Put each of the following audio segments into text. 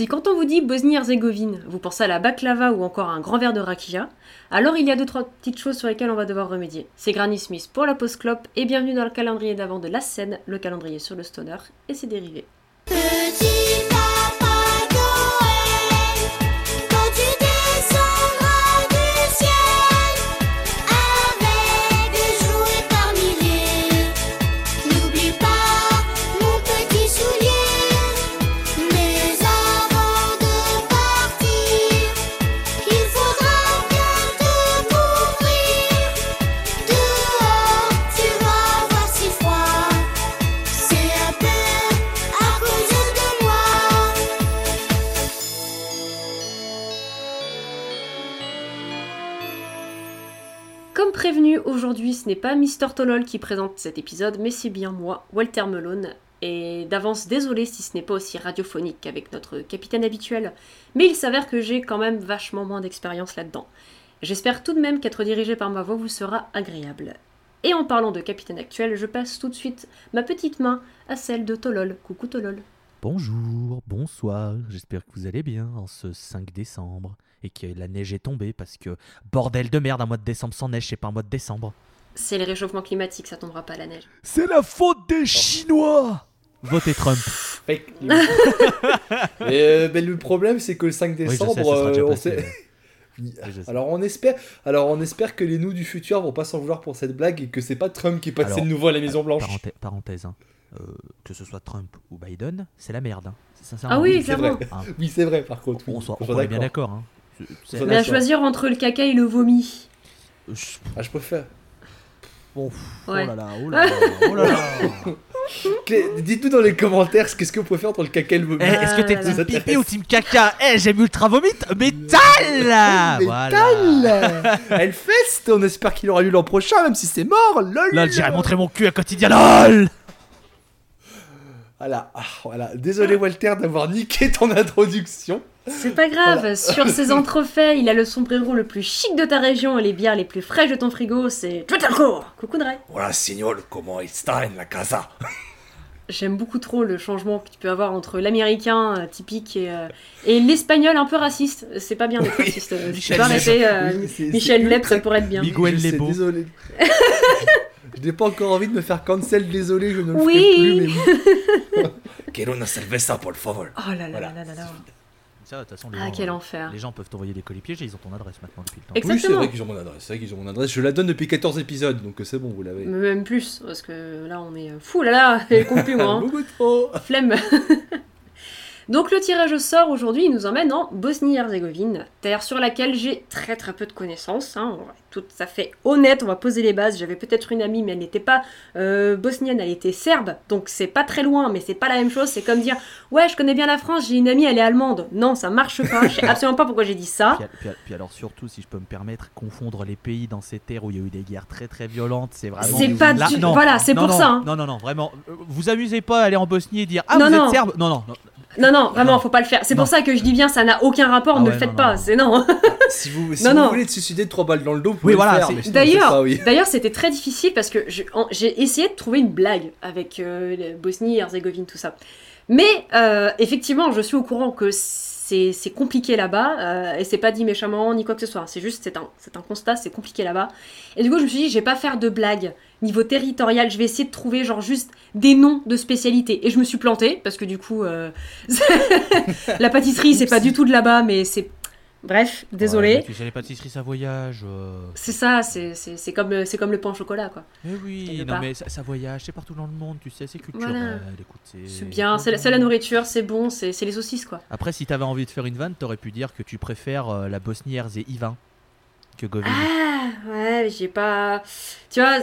Si quand on vous dit Bosnie-Herzégovine, vous pensez à la baklava ou encore à un grand verre de rakia, alors il y a deux trois petites choses sur lesquelles on va devoir remédier. C'est Granny Smith pour la post clope et bienvenue dans le calendrier d'avant de la scène, le calendrier sur le stoner et ses dérivés. Aujourd'hui ce n'est pas Mister Tolol qui présente cet épisode, mais c'est bien moi, Walter Melone. Et d'avance, désolé si ce n'est pas aussi radiophonique qu'avec notre capitaine habituel, mais il s'avère que j'ai quand même vachement moins d'expérience là-dedans. J'espère tout de même qu'être dirigé par ma voix vous sera agréable. Et en parlant de capitaine actuel, je passe tout de suite ma petite main à celle de Tolol. Coucou Tolol. Bonjour, bonsoir, j'espère que vous allez bien en ce 5 décembre et que la neige est tombée parce que bordel de merde, un mois de décembre sans neige, c'est pas un mois de décembre. C'est le réchauffement climatique, ça tombera pas la neige. C'est la faute des Chinois Votez Trump. Fake news. mais, euh, mais le problème, c'est que le 5 Oui, je sais, décembre, ce sera déjà euh, on passé, sait. je sais. Alors on espère, alors on espère que les nous du futur vont pas s'en vouloir pour cette blague et que c'est pas Trump qui est passé Alors, de nouveau à la Maison Blanche. Parenthèse, parenthèse, hein. Euh, que ce soit Trump ou Biden, c'est la merde. hein. C'est sincèrement. Ah oui, c'est clairement. vrai. Hein. Oui, c'est vrai. Par contre, oui, On, soit, on est bien d'accord. Hein. On Mais à choisir entre le caca et le vomi. je- Ah, je préfère. bon, Ouais. Oh là là, oh là là, oh là là. Dites-nous dans les commentaires ce qu'est-ce que vous préférez entre le caca et le vomi. Eh, Est-ce que t'es Ah team pipi ou team caca? Eh, j'aime ultra vomit Métal Voilà Elle feste, on espère qu'il aura lieu l'an prochain, même si c'est mort. Lol. Là, j'irai montrer mon cul à quotidien. LOL Voilà, ah, voilà. Désolé Walter d'avoir niqué ton introduction. C'est pas grave, Voilà. sur ses entrefaits, il a le sombrero le plus chic de ta région et les bières les plus fraîches de ton frigo, c'est Twitter Coucou Dre Voilà, signor, comment está en la casa J'aime beaucoup trop le changement que tu peux avoir entre l'américain euh, typique et, euh, et l'espagnol un peu raciste. C'est pas bien d'être Oui. raciste. euh, je Michel peux arrêter, euh, Michel c'est Lep, ultra- ça pourrait être bien. Miguel Je sais, Lebo. désolé. je n'ai pas encore envie de me faire cancel, désolé, je ne le Oui. ferai plus, mais oui. Quiero una cerveza, por favor. Oh là là Voilà. là là là. Ça, de toute façon, les Ah, gens, quel euh, enfer. Les gens peuvent t'envoyer des colis piégés, ils ont ton adresse maintenant depuis le temps. Exactement. Oui, c'est vrai qu'ils ont mon adresse, c'est vrai qu'ils ont mon adresse. Je la donne depuis 14 épisodes, donc c'est bon, vous l'avez. Même plus, parce que là on est euh, fou là là, plus moi. hein. Beaucoup trop. Flemme. Donc le tirage au sort aujourd'hui il nous emmène en Bosnie-Herzégovine, terre sur laquelle j'ai très très peu de connaissances. Hein. On va être tout à fait honnête, on va poser les bases. J'avais peut-être une amie, mais elle n'était pas euh, bosnienne, elle était serbe, donc c'est pas très loin, mais c'est pas la même chose. C'est comme dire ouais, je connais bien la France, j'ai une amie, elle est allemande. Non, ça marche pas. Je sais absolument pas pourquoi j'ai dit ça. Puis, puis- puis alors surtout, si je peux me permettre, confondre les pays dans ces terres où il y a eu des guerres très très violentes, c'est vraiment... C'est pas Là, du- non, voilà, c'est pour non, ça, hein. Non, non, non, vraiment. euh, Vous amusez pas à aller en Bosnie et dire Ah, Non, vous non. êtes serbe Non, non, non. Non, non, vraiment, Non. faut pas le faire. C'est pour ça que je dis bien, ça n'a aucun rapport, Ah ne ouais, le faites non, pas. C'est non. Si vous, si Non, vous non. voulez te suicider de 3 balles dans le dos, vous Oui, pouvez voilà, le faire. D'ailleurs, oui. d'ailleurs, c'était très difficile parce que j'ai essayé de trouver une blague avec euh, Bosnie, Herzégovine, tout ça. Mais euh, effectivement, je suis au courant que c'est c'est compliqué là-bas euh, et c'est pas dit méchamment ni quoi que ce soit. C'est juste c'est un c'est un constat, c'est compliqué là-bas. Et du coup, je me suis dit, je vais pas faire de blague niveau territorial. Je vais essayer de trouver genre juste des noms de spécialités. Et je me suis plantée parce que du coup, euh, la pâtisserie, c'est pas du tout de là-bas, mais c'est Bref, désolé. Ouais, tu sais, les pâtisseries, ça voyage. euh. C'est ça, c'est comme, le- c'est comme le pain au chocolat, quoi. Mais oui, Quelque non, mais ça, ça voyage, c'est partout dans le monde, tu sais, c'est culturel. Voilà. C'est. Bien, c'est la, la nourriture, c'est bon, c'est c'est les saucisses, quoi. Après, si t'avais envie de faire une vanne, t'aurais pu dire que tu préfères euh, la Bosnie-Herzégovine Ah, ouais, j'ai pas. Tu vois,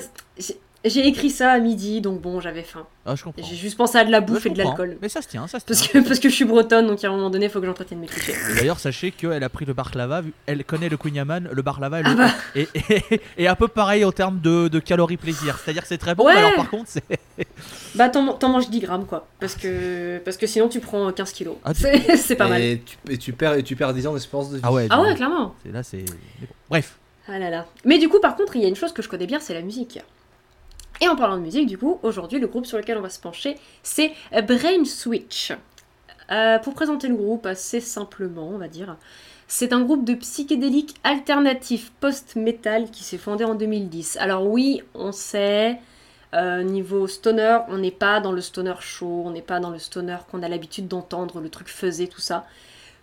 j'ai- écrit ça à midi, donc bon, j'avais faim. Ah, je comprends. J'ai juste pensé à de la bouffe et de l'alcool. Mais ça se tient, ça se tient. Parce que, parce que je suis bretonne, donc à un moment donné, il faut que j'entretienne mes clichés. D'ailleurs, sachez qu'elle a pris le barlava, elle connaît le Kunyaman, le barlava, Ah le- bah. et, et, et un peu pareil en termes de, de calories plaisir. C'est-à-dire que c'est très bon, Ouais. mais alors par contre, c'est. Bah, t'en t'en manges 10 grammes, quoi. Parce que, parce que sinon, tu prends 15 kilos. Ah, tu- C'est c'est pas mal. Et tu, et tu perds, et tu perds 10 ans d'espérance de vie. Ah ouais, Ah ouais, clairement. c'est- Là, c'est. bon. Bref. Ah là là. Mais du coup, par contre, il y a une chose que je connais bien, c'est la musique. Et en parlant de musique, du coup, aujourd'hui, le groupe sur lequel on va se pencher, c'est Brain Switch. Euh, pour présenter le groupe assez simplement, on va dire, c'est un groupe de psychédéliques alternatifs post-metal qui s'est fondé en 2010. Alors oui, on sait, euh, niveau stoner, on n'est pas dans le stoner chaud, on n'est pas dans le stoner qu'on a l'habitude d'entendre, le truc faisait, tout ça.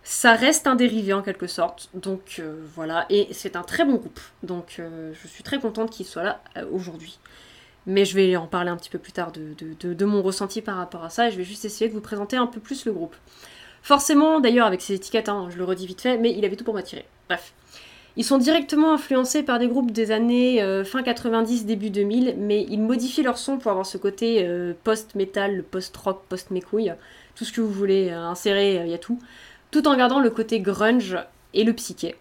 Ça reste un dérivé en quelque sorte, donc euh, voilà, et c'est un très bon groupe, donc euh, je suis très contente qu'il soit là euh, aujourd'hui. Mais je vais en parler un petit peu plus tard de, mon ressenti par rapport à ça, et je vais juste essayer de vous présenter un peu plus le groupe. Forcément, d'ailleurs, avec ces étiquettes, hein, je le redis vite fait, mais il avait tout pour m'attirer. Bref. Ils sont directement influencés par des groupes des années euh, fin 90, début 2000, mais ils modifient leur son pour avoir ce côté euh, post-metal, post-rock, post-mécouille, tout ce que vous voulez euh, insérer, il y a tout, tout en gardant le côté grunge et le psyché.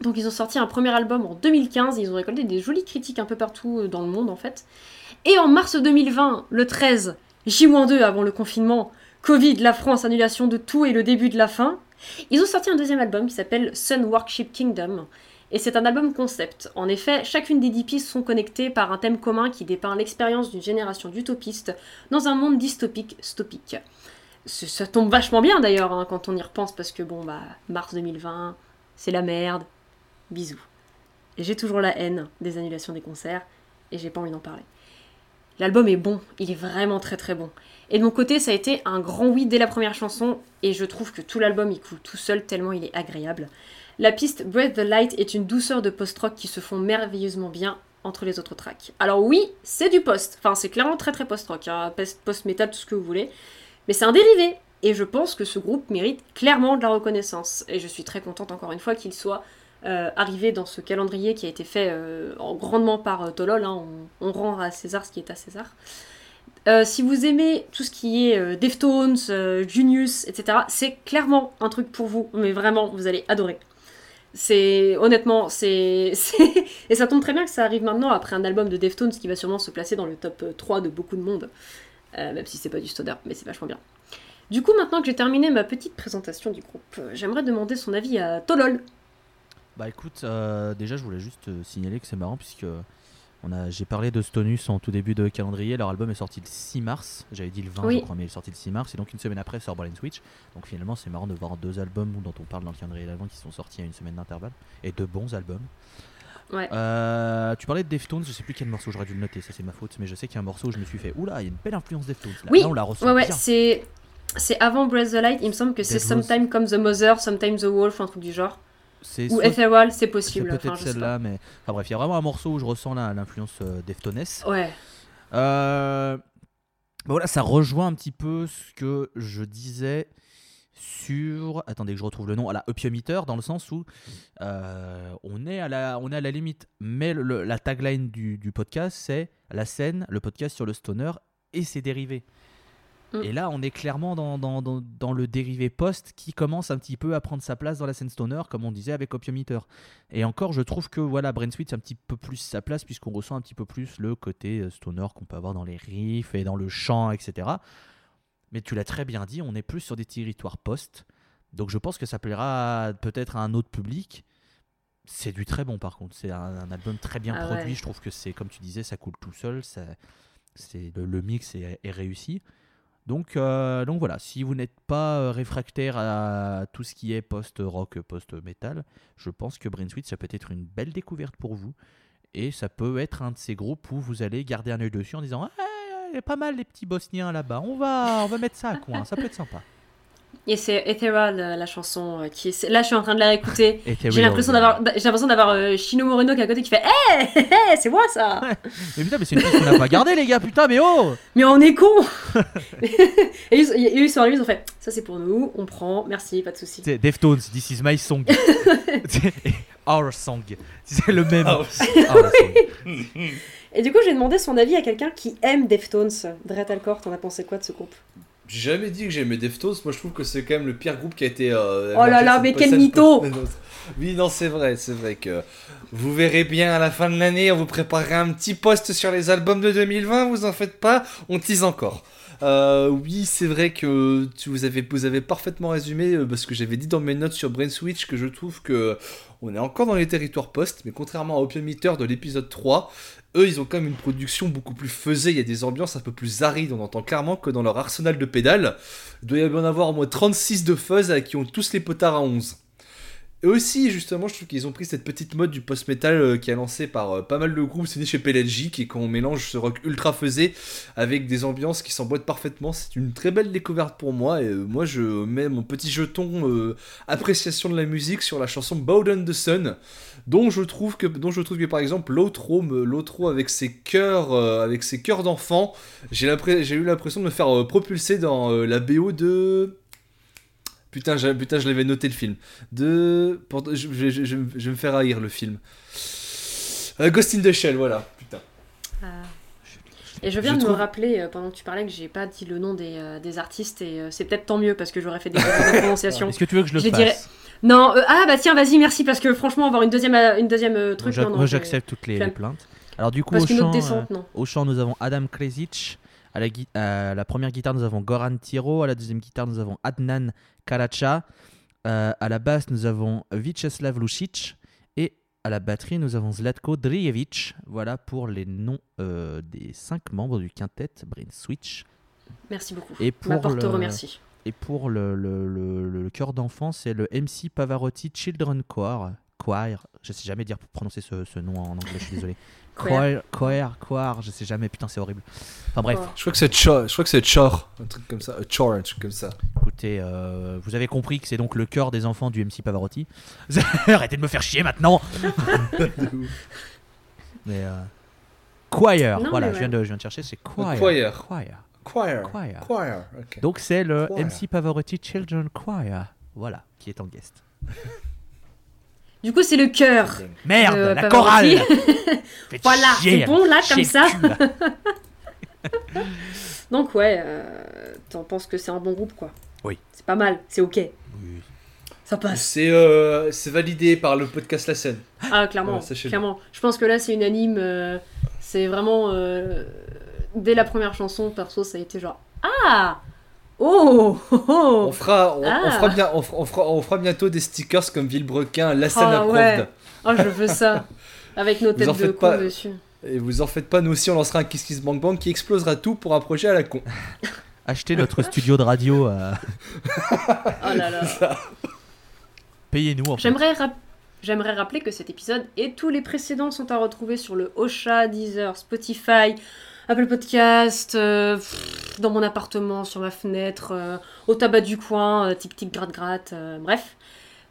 Donc ils ont sorti un premier album en 2015, ils ont récolté des jolies critiques un peu partout euh, dans le monde en fait. Et en mars 2020, le 13, J-2 avant le confinement, Covid, la France, annulation de tout et le début de la fin, ils ont sorti un deuxième album qui s'appelle Sun Worship Kingdom. Et c'est un album concept. En effet, chacune des dix pistes sont connectées par un thème commun qui dépeint l'expérience d'une génération d'utopistes dans un monde dystopique stopique. Ça tombe vachement bien d'ailleurs hein, quand on y repense parce que bon bah mars 2020, c'est la merde. Bisous. Et j'ai toujours la haine des annulations des concerts et j'ai pas envie d'en parler. L'album est bon, il est vraiment très très bon. Et de mon côté, ça a été un grand oui dès la première chanson, et je trouve que tout l'album il coule tout seul tellement il est agréable. La piste Breath the Light est une douceur de post-rock qui se font merveilleusement bien entre les autres tracks. Alors oui, c'est du post, enfin c'est clairement très très post-rock, hein, post- post-metal, tout ce que vous voulez, mais c'est un dérivé, et je pense que ce groupe mérite clairement de la reconnaissance, et je suis très contente encore une fois qu'il soit euh, arrivé dans ce calendrier qui a été fait euh, en- grandement par euh, Tolol, hein, on, rend à César ce qui est à César. Euh, si vous aimez tout ce qui est Deftones, Junius, etc., c'est clairement un truc pour vous, mais vraiment, vous allez adorer. C'est honnêtement, c'est et ça tombe très bien que ça arrive maintenant après un album de Deftones qui va sûrement se placer dans le top euh, 3 de beaucoup de monde, même si c'est pas du stoner, mais c'est vachement bien. Du coup, maintenant que j'ai terminé ma petite présentation du groupe, j'aimerais demander son avis à Tolol. Bah écoute, euh, déjà je voulais juste euh, signaler que c'est marrant puisque on a, j'ai parlé de Stonus en tout début de calendrier. Leur album est sorti le 6 mars. J'avais dit le 20, Oui. je crois, mais il est sorti le 6 mars. Et donc une semaine après sort Brain Switch. Donc finalement, c'est marrant de voir deux albums dont on parle dans le calendrier d'avant qui sont sortis à une semaine d'intervalle et deux bons albums. Ouais. Euh, tu parlais de Deftones, je sais plus quel morceau j'aurais dû le noter, ça c'est ma faute, mais je sais qu'il y a un morceau où je me suis fait Oula, il y a une belle influence Deftones. Là, Oui, Là, on la ressent Ouais, ouais, c'est. C'est avant Breath the Light, il me semble que c'est. Sometime Come the Mother, Sometime the Wolf, un truc du genre. C'est Ou soit- Ethereal, c'est possible. peut-être Enfin, celle-là, mais enfin bref, il y a vraiment un morceau où je ressens l'influence euh, Deftones. Ouais. Euh, bah voilà, ça rejoint un petit peu ce que je disais sur. Attendez que je retrouve le nom. À la Opium Eater, dans le sens où euh, on, est à la, on est à la limite. Mais le- la tagline du, du podcast, c'est la scène, le podcast sur le stoner et ses dérivés. Mm. Et là, on est clairement dans, dans, dans, dans le dérivé post qui commence un petit peu à prendre sa place dans la scène stoner, comme on disait avec Opium Eater. Et encore, je trouve que voilà, Brain Sweet, c'est un petit peu plus sa place, puisqu'on ressent un petit peu plus le côté euh, stoner qu'on peut avoir dans les riffs et dans le chant, etc. Mais tu l'as très bien dit, on est plus sur des territoires post. Donc je pense que ça plaira peut-être à un autre public. C'est du très bon par contre. C'est un, un album très bien Ah produit. ouais. Je trouve que c'est, comme tu disais, ça coule tout seul. Ça, c'est, le, le mix est, est réussi. Donc, euh, donc voilà, si vous n'êtes pas euh, réfractaire à tout ce qui est post-rock, post-metal, je pense que Brain Sweet, ça peut être une belle découverte pour vous. Et ça peut être un de ces groupes où vous allez garder un œil dessus en disant Ah, pas mal les petits bosniens là-bas, on va, on va mettre ça à coin, ça peut être sympa. Et c'est Ethereal, euh, la chanson euh, qui est. Là, je suis en train de la réécouter. J'ai l'impression d'avoir, j'ai l'impression d'avoir euh, Shino Moreno qui est à côté qui fait Hé, hé, hé, c'est moi ça Mais putain, mais c'est une piste qu'on n'a pas gardée, les gars, putain, mais oh Mais on est con Et ils, eux, ils sont arrivés, ils ont fait Ça c'est pour nous, on prend, merci, pas de soucis. C'est Deftones, This is my song. C'est Our song. C'est le même. Our song. Et du coup, j'ai demandé son avis à quelqu'un qui aime Deftones. Alcor, t'en as pensé quoi de ce groupe? J'ai jamais dit que j'aimais Deftones, moi je trouve que c'est quand même le pire groupe qui a été. euh, Oh là là, mais quel mytho Oui, non, c'est vrai, c'est vrai que vous verrez bien à la fin de l'année, on vous préparera un petit post sur les albums de 2020, vous en faites pas, on tease encore. Euh, oui, c'est vrai que tu, vous, avez, parfaitement résumé euh, parce que j'avais dit dans mes notes sur Brain Switch que je trouve que on est encore dans les territoires post, mais contrairement à Opium Eater de l'épisode 3, eux ils ont quand même une production beaucoup plus faisée, il y a des ambiances un peu plus arides, on entend clairement que dans leur arsenal de pédales, il doit y en avoir au moins 36 de fuzz qui ont tous les potards à 11. Et aussi, justement, je trouve qu'ils ont pris cette petite mode du post-metal euh, qui est lancée par euh, pas mal de groupes, c'est né chez Pelagic, et quand on mélange ce rock ultra faisé avec des ambiances qui s'emboîtent parfaitement, c'est une très belle découverte pour moi. Et euh, moi, je mets mon petit jeton appréciation de la musique sur la chanson Bowden the Sun, dont je trouve que, dont je trouve que par exemple, l'outro, avec ses chœurs, euh, avec ses chœurs d'enfants, j'ai eu l'impression de me faire propulser dans la BO de. Putain, j'ai- putain, je l'avais noté le film. De. pour- Je, je- je- je- je vais me faire haïr le film. Euh, Ghost in the Shell, voilà. Putain. Ah. Et je viens Je de me rappeler euh, pendant que tu parlais que j'ai pas dit le nom des, euh, des artistes et euh, c'est peut-être tant mieux parce que j'aurais fait des erreurs de prononciation. Est-ce que tu veux que je le Je fasse dirais- Non, euh, ah bah tiens, vas-y, merci parce que franchement, avoir une deuxième, une deuxième euh, truc, moi, j'accepte toutes les, plaintes. Alors du coup, Parce au descente, euh, chant, nous avons Adam Kresic. À la, gui- à la première guitare, nous avons Goran Tiro. À la deuxième guitare, nous avons Adnan Karacha. Euh, à la basse, nous avons Vyacheslav Lucic. Et à la batterie, nous avons Zlatko Drijevic. Voilà pour les noms euh, des cinq membres du quintet Brain Switch. Merci beaucoup. Et pour Ma porte te le- remercie. Et pour le, le, le, d'enfant, c'est le MC Pavarotti Children Choir. Choir, je sais jamais dire prononcer ce, ce nom en anglais, je suis désolé. Choir. Choir, je sais jamais, putain c'est horrible. Enfin bref, Choir. Je crois que c'est Chor, je crois que c'est Chor, un truc comme ça, euh, Chor, un truc comme ça. écoutez, euh, vous avez compris que c'est donc le chœur des enfants du MC Pavarotti. Arrêtez de me faire chier maintenant Mais euh, Choir, Non, voilà, mais je, viens de, je viens de chercher, c'est choir. choir. Choir. Choir. Choir. Donc c'est le Choir. MC Pavarotti Children Choir, voilà, qui est en guest. Du coup, c'est le cœur. Merde, Euh, la chorale Voilà, c'est bon là, comme ça. Donc ouais, euh, t'en penses que c'est un bon groupe quoi Oui. C'est pas mal, c'est ok. Ça passe. C'est euh, validé par le podcast La Scène. Ah clairement, clairement. Je pense que là c'est unanime. euh, c'est vraiment euh, dès la première chanson, perso, ça a été genre ah oh oh, oh. On fera, on, on Ah. fera bien, on fera, on fera- on fera bientôt des stickers comme Villebrequin, La Scène Ah, approved. ouais. Oh je veux ça avec nos en têtes de con pas. dessus. Et vous en faites pas, nous aussi on lancera un Kiss Kiss Bang Bang qui explosera tout pour un projet à la con. Achetez notre studio de radio, euh, Oh là là. payez-nous en fait. J'aimerais rap- J'aimerais rappeler que cet épisode et tous les précédents sont à retrouver sur le Ocha, Deezer, Spotify, Apple Podcast, euh, dans mon appartement, sur ma fenêtre, euh, au tabac du coin, euh, tic tic gratte gratte, euh, bref.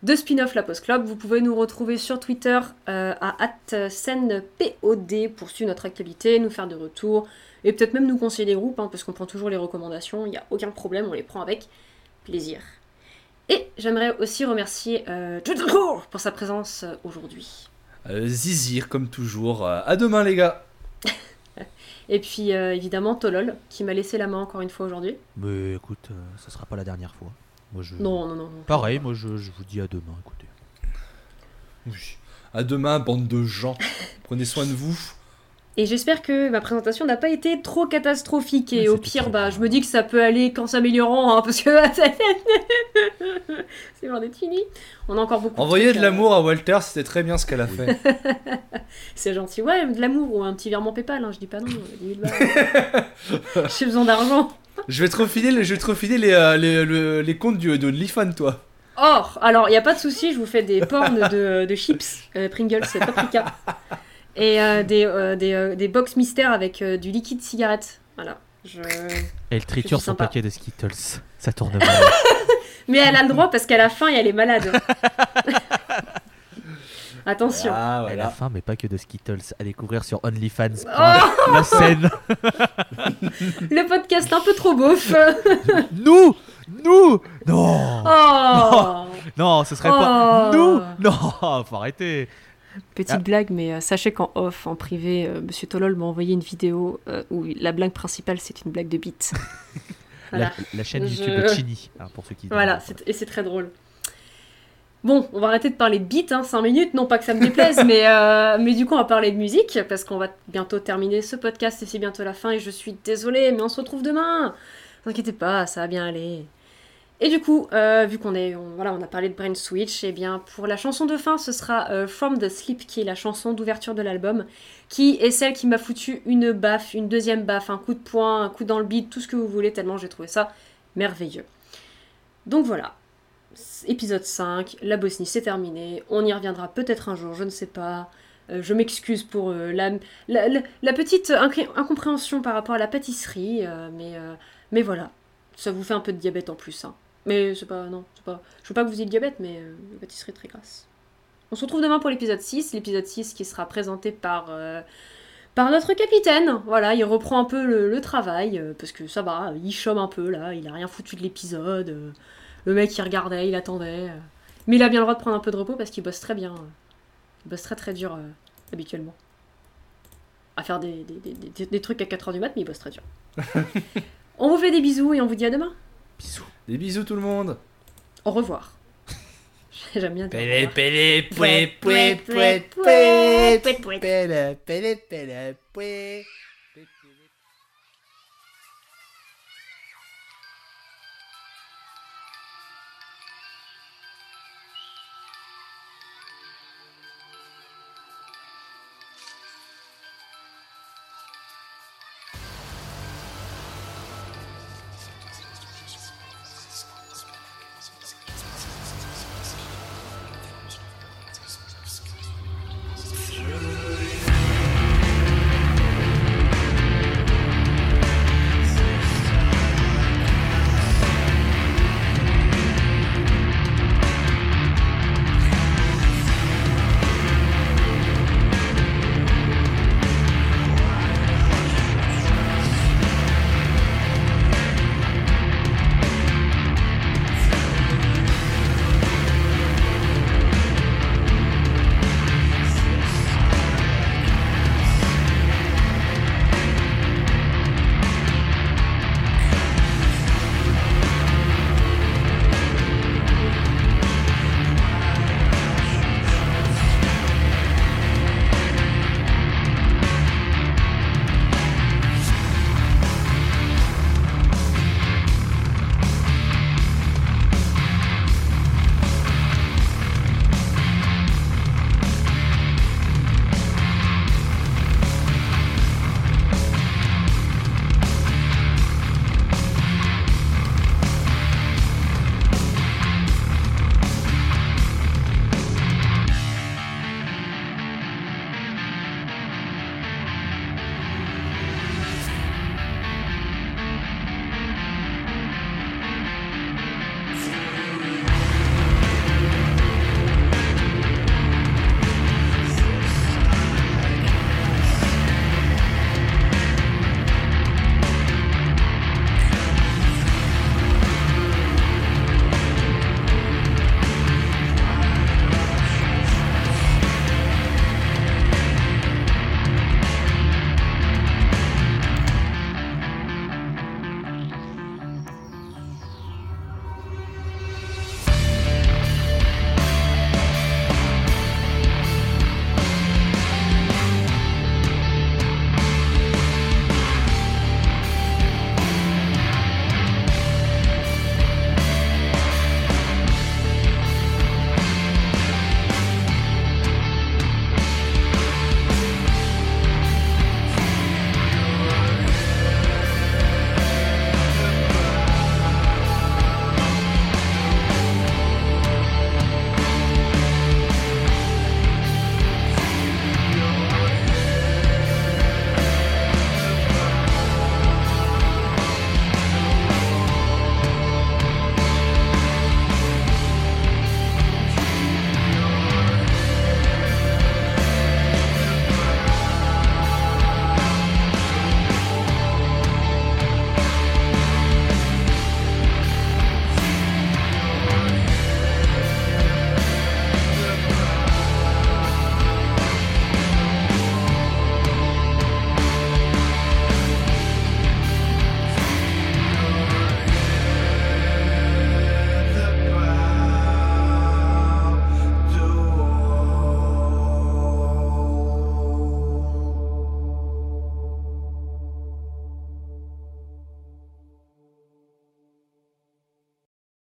De spin-off La Post Club, vous pouvez nous retrouver sur Twitter à @scènepod pour suivre notre actualité, nous faire des retours et peut-être même nous conseiller des groupes, hein, parce qu'on prend toujours les recommandations, il n'y a aucun problème, on les prend avec plaisir. Et j'aimerais aussi remercier euh, pour sa présence aujourd'hui. Zizir comme toujours. À demain les gars. Et puis euh, évidemment Tolol qui m'a laissé la main encore une fois aujourd'hui. Mais écoute, euh, ça sera pas la dernière fois. Moi, je... Non, non, non. non. Pareil, moi je, je vous dis à demain, écoutez. Oui. À demain bande de gens. Prenez soin de vous. Et j'espère que ma présentation n'a pas été trop catastrophique. Et au pire, bah, je me dis que ça peut aller qu'en s'améliorant, hein, parce que c'est loin d'être fini. On a encore beaucoup. Envoyez trucs, de euh, l'amour à Walter, c'était très bien ce qu'elle a fait. C'est gentil. Ouais, de l'amour ou un petit virement PayPal. Hein, je dis pas non. 10 000 balles. J'ai besoin d'argent. je vais te refiler, les- je vais te refiler les, euh, les, le- les comptes du, de l'IFAN, toi. Or, alors, il n'y a pas de souci, je vous fais des pornes de, de chips, euh, Pringles et paprika. Et euh, des, euh, des, euh, des box mystères avec euh, du liquide cigarette. Voilà. Je... Elle triture son paquet de Skittles. Ça tourne mal. Mais elle a le droit parce qu'elle a faim et elle est malade. Attention. Ah Elle a faim, mais pas que de Skittles. À découvrir sur OnlyFans. Oh La scène. Le podcast un peu trop beauf. Nous Nous Non Oh Non, ce serait pas. Oh. Nous Non Faut arrêter. Petite Ah. blague, mais euh, sachez qu'en off, en privé, euh, Monsieur Tolol m'a envoyé une vidéo euh, où la blague principale c'est une blague de bite. Voilà. La, la chaîne Je- YouTube de Chini, hein, pour ceux qui. Voilà, et c'est très drôle. Bon, on va arrêter de parler de beat, 5 minutes, non pas que ça me déplaise, mais, euh, mais du coup on va parler de musique, parce qu'on va bientôt terminer ce podcast et c'est bientôt la fin et je suis désolée, mais on se retrouve demain. Ne vous inquiétez pas, ça va bien aller. Et du coup, euh, vu qu'on a parlé de Brain Switch, et bien pour la chanson de fin, ce sera euh, From the Sleep, qui est la chanson d'ouverture de l'album, qui est celle qui m'a foutu une baffe, une deuxième baffe, un coup de poing, un coup dans le beat, tout ce que vous voulez, tellement j'ai trouvé ça merveilleux. Donc voilà, épisode 5, la Bosnie c'est terminé, on y reviendra peut-être un jour, je ne sais pas. Euh, je m'excuse pour la, petite incompréhension par rapport à la pâtisserie, mais, mais voilà, ça vous fait un peu de diabète en plus. Hein. Mais c'est pas, non, c'est pas, je veux pas que vous ayez le diabète, mais euh, la pâtisserie est très grasse. On se retrouve demain pour l'épisode 6, l'épisode 6 qui sera présenté par, euh, par notre capitaine. Voilà, il reprend un peu le, le travail, euh, parce que ça va, il chôme un peu là, il a rien foutu de l'épisode. euh, le mec il regardait, il attendait. mais il a bien le droit de prendre un peu de repos parce qu'il bosse très bien. Il bosse très très dur habituellement. À faire des, des, des- des- des trucs à 4h du mat, mais il bosse très dur. on vous fait des bisous et on vous dit à demain. Bisous. Des bisous tout le monde. Au revoir. J'aime bien dire. au Pélé, revoir. pélé, pouet, Pouet, pouet, pouet, pouet, pouet, pouet, pouet. Pélé, pélé, pélé, pouet.